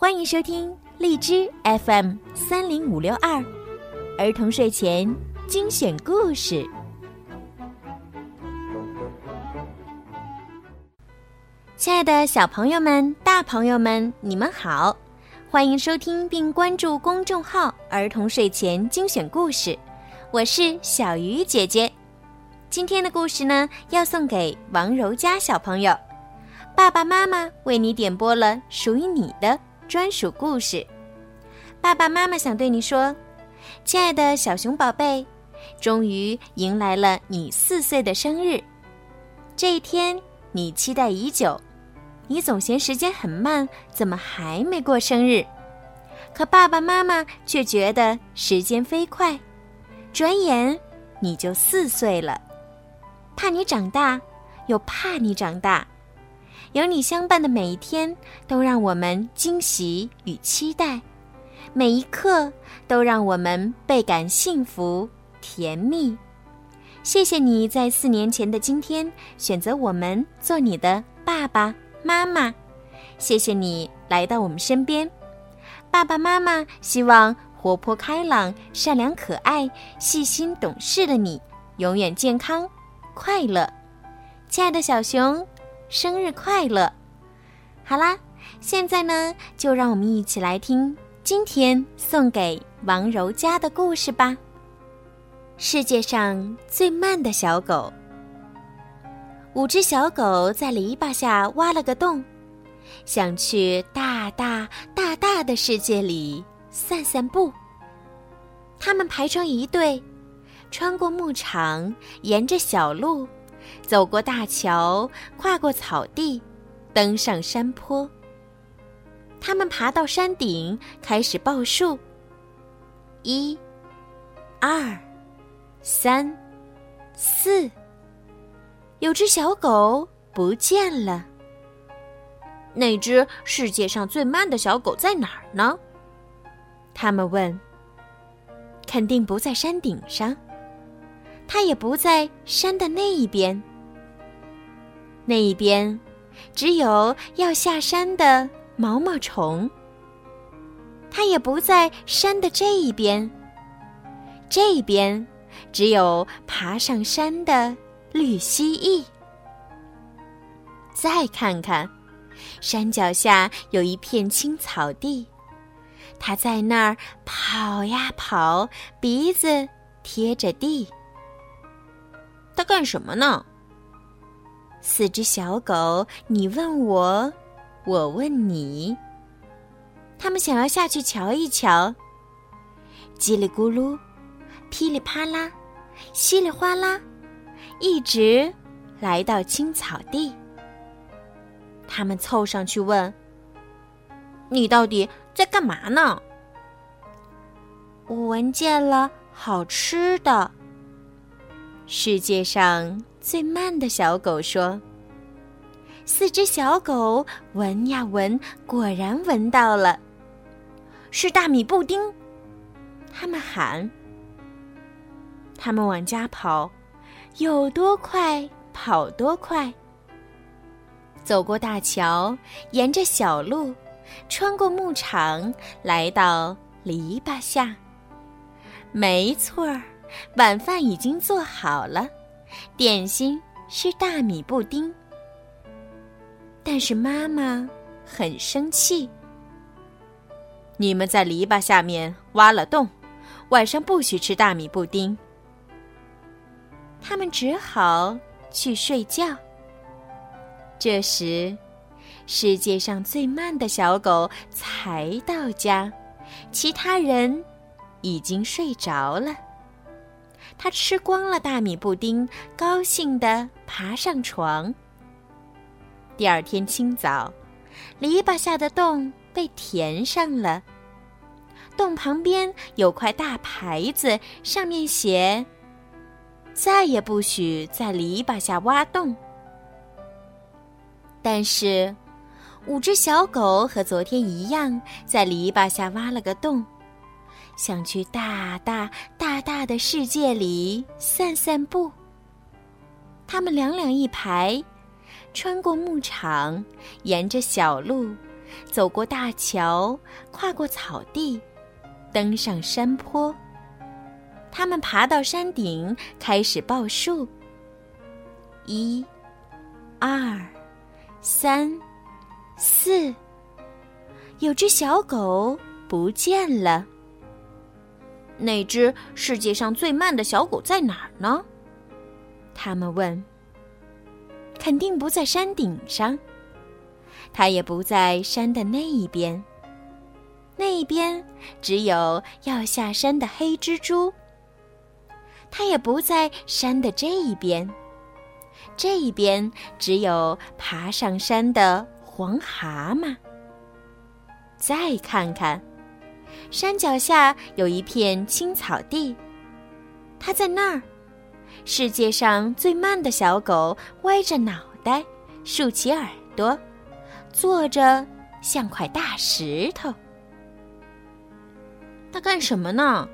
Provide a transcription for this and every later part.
欢迎收听荔枝 FM 三零五六二儿童睡前精选故事。亲爱的小朋友们、大朋友们，你们好！欢迎收听并关注公众号“儿童睡前精选故事”，我是小鱼姐姐。今天的故事呢，要送给王柔佳小朋友。爸爸妈妈为你点播了属于你的专属故事。爸爸妈妈想对你说：“亲爱的小熊宝贝，终于迎来了你四岁的生日，这一天你期待已久。你总嫌时间很慢，怎么还没过生日？可爸爸妈妈却觉得时间飞快，转眼你就四岁了。”怕你长大，又怕你长大，有你相伴的每一天都让我们惊喜与期待，每一刻都让我们倍感幸福甜蜜。谢谢你在四年前的今天选择我们做你的爸爸妈妈，谢谢你来到我们身边。爸爸妈妈希望活泼开朗、善良可爱、细心懂事的你永远健康。快乐，亲爱的小熊，生日快乐！好啦，现在呢，就让我们一起来听今天送给王柔家的故事吧。世界上最慢的小狗。五只小狗在篱笆下挖了个洞，想去大大大大的世界里散散步。它们排成一队。穿过牧场，沿着小路，走过大桥，跨过草地，登上山坡。他们爬到山顶，开始报数：一、二、三、四。有只小狗不见了。那只世界上最慢的小狗在哪儿呢？他们问。肯定不在山顶上。它也不在山的那一边，那一边只有要下山的毛毛虫。它也不在山的这一边，这一边只有爬上山的绿蜥蜴。再看看，山脚下有一片青草地，它在那儿跑呀跑，鼻子贴着地。它干什么呢？四只小狗，你问我，我问你。他们想要下去瞧一瞧。叽里咕噜，噼里啪啦，稀里哗啦，一直来到青草地。他们凑上去问：“你到底在干嘛呢？”我闻见了好吃的。世界上最慢的小狗说：“四只小狗闻呀闻，果然闻到了，是大米布丁。”他们喊：“他们往家跑，有多快跑多快。”走过大桥，沿着小路，穿过牧场，来到篱笆下。没错儿。晚饭已经做好了，点心是大米布丁。但是妈妈很生气。你们在篱笆下面挖了洞，晚上不许吃大米布丁。他们只好去睡觉。这时，世界上最慢的小狗才到家，其他人已经睡着了。他吃光了大米布丁，高兴地爬上床。第二天清早，篱笆下的洞被填上了。洞旁边有块大牌子，上面写：“再也不许在篱笆下挖洞。”但是，五只小狗和昨天一样，在篱笆下挖了个洞。想去大大大大的世界里散散步。他们两两一排，穿过牧场，沿着小路，走过大桥，跨过草地，登上山坡。他们爬到山顶，开始报数：一、二、三、四。有只小狗不见了。那只世界上最慢的小狗在哪儿呢？他们问。肯定不在山顶上。它也不在山的那一边。那一边只有要下山的黑蜘蛛。它也不在山的这一边。这一边只有爬上山的黄蛤蟆。再看看，山脚下有一片青草地。它在那儿。世界上最慢的小狗歪着脑袋，竖起耳朵，坐着像块大石头。它干什么呢？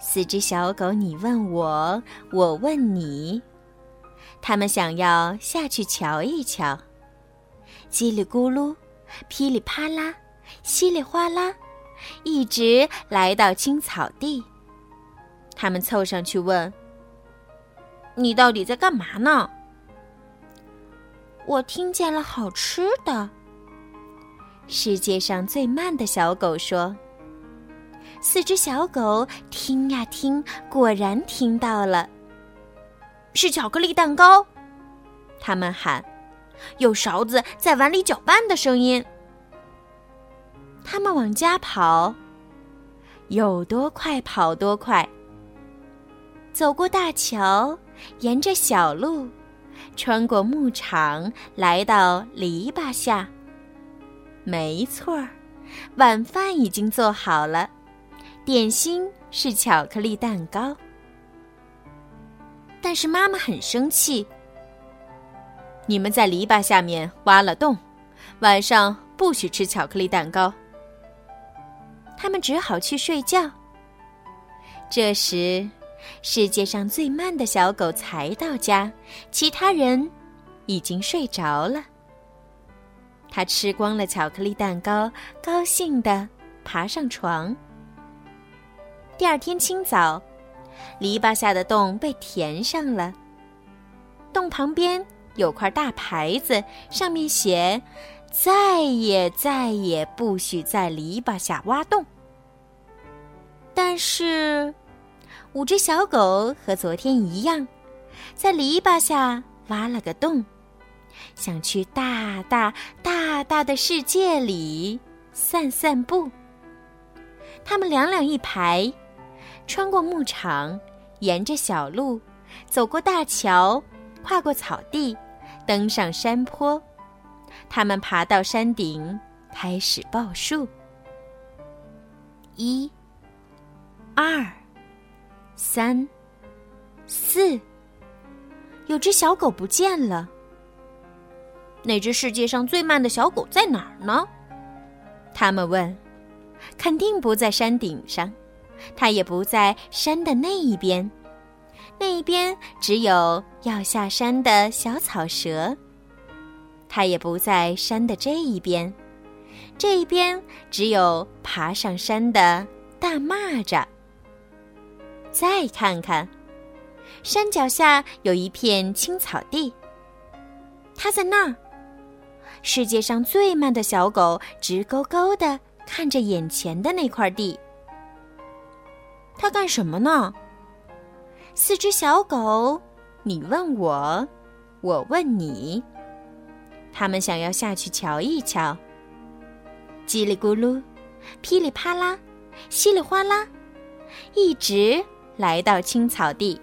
四只小狗，你问我，我问你。它们想要下去瞧一瞧。叽里咕噜，噼里啪啦，稀里哗啦，一直来到青草地。他们凑上去问。你到底在干嘛呢？我听见了好吃的。世界上最慢的小狗说：“四只小狗听呀听，果然听到了，是巧克力蛋糕。”他们喊：“有勺子在碗里搅拌的声音。”他们往家跑，有多快跑多快。走过大桥。沿着小路，穿过牧场，来到篱笆下。没错儿，晚饭已经做好了，点心是巧克力蛋糕。但是妈妈很生气。你们在篱笆下面挖了洞，晚上不许吃巧克力蛋糕。他们只好去睡觉。这时。世界上最慢的小狗才到家，其他人已经睡着了。他吃光了巧克力蛋糕，高兴地爬上床。第二天清早，篱笆下的洞被填上了。洞旁边有块大牌子，上面写：“再也再也不许在篱笆下挖洞。”但是。五只小狗和昨天一样，在篱笆下挖了个洞，想去大大大大的世界里散散步。他们两两一排，穿过牧场，沿着小路，走过大桥，跨过草地，登上山坡。他们爬到山顶，开始报数：一、二。三、四，有只小狗不见了。那只世界上最慢的小狗在哪儿呢？他们问。肯定不在山顶上，它也不在山的那一边。那一边只有要下山的小草蛇。它也不在山的这一边。这一边只有爬上山的大蚂蚱。再看看，山脚下有一片青草地。它在那儿。世界上最慢的小狗直勾勾的看着眼前的那块地。它干什么呢？四只小狗，你问我，我问你。他们想要下去瞧一瞧。叽里咕噜，噼里啪啦，稀里哗啦，一直。来到青草地，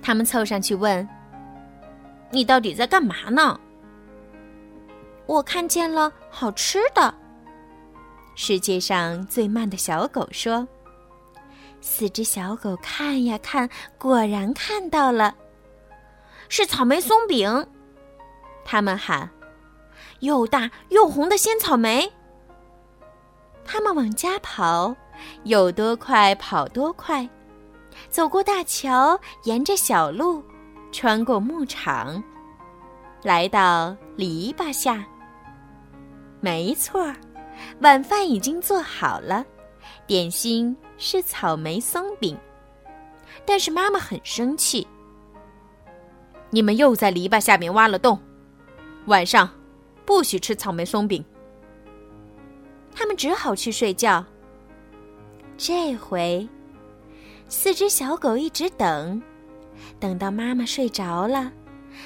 他们凑上去问：“你到底在干嘛呢？”我看见了好吃的。世界上最慢的小狗说：“四只小狗看呀看，果然看到了，是草莓松饼。”他们喊：“又大又红的鲜草莓。”他们往家跑。有多快跑多快，走过大桥，沿着小路，穿过牧场，来到篱笆下。没错儿，晚饭已经做好了，点心是草莓松饼。但是妈妈很生气，你们又在篱笆下面挖了洞，晚上不许吃草莓松饼。他们只好去睡觉。这回，四只小狗一直等，等到妈妈睡着了，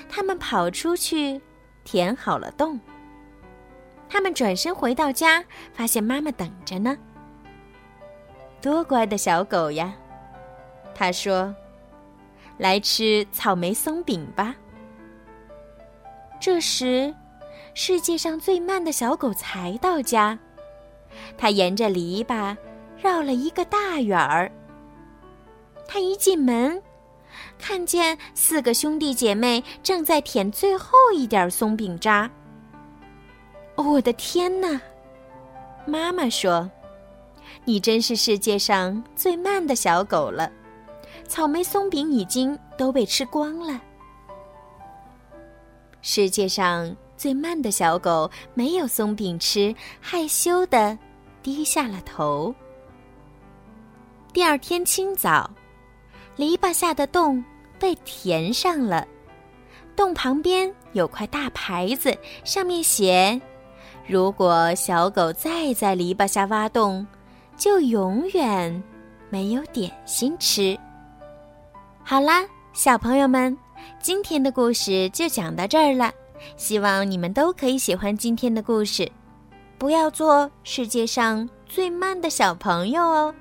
他们跑出去填好了洞。他们转身回到家，发现妈妈等着呢。多乖的小狗呀！他说：“来吃草莓松饼吧。”这时，世界上最慢的小狗才到家。他沿着篱笆。绕了一个大远儿。他一进门，看见四个兄弟姐妹正在舔最后一点松饼渣。我的天哪！妈妈说：“你真是世界上最慢的小狗了，草莓松饼已经都被吃光了。”世界上最慢的小狗没有松饼吃，害羞的低下了头。第二天清早，篱笆下的洞被填上了。洞旁边有块大牌子，上面写：“如果小狗再在篱笆下挖洞，就永远没有点心吃。”好啦，小朋友们，今天的故事就讲到这儿了。希望你们都可以喜欢今天的故事，不要做世界上最慢的小朋友哦。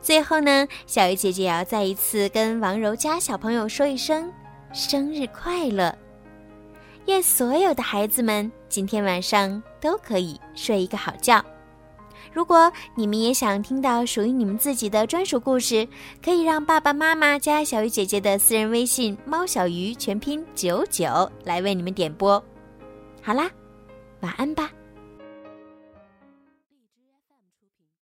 最后呢，小鱼姐姐也要再一次跟王柔家小朋友说一声生日快乐！愿所有的孩子们今天晚上都可以睡一个好觉。如果你们也想听到属于你们自己的专属故事，可以让爸爸妈妈加小鱼姐姐的私人微信“猫小鱼”全拼九九来为你们点播。好啦，晚安吧。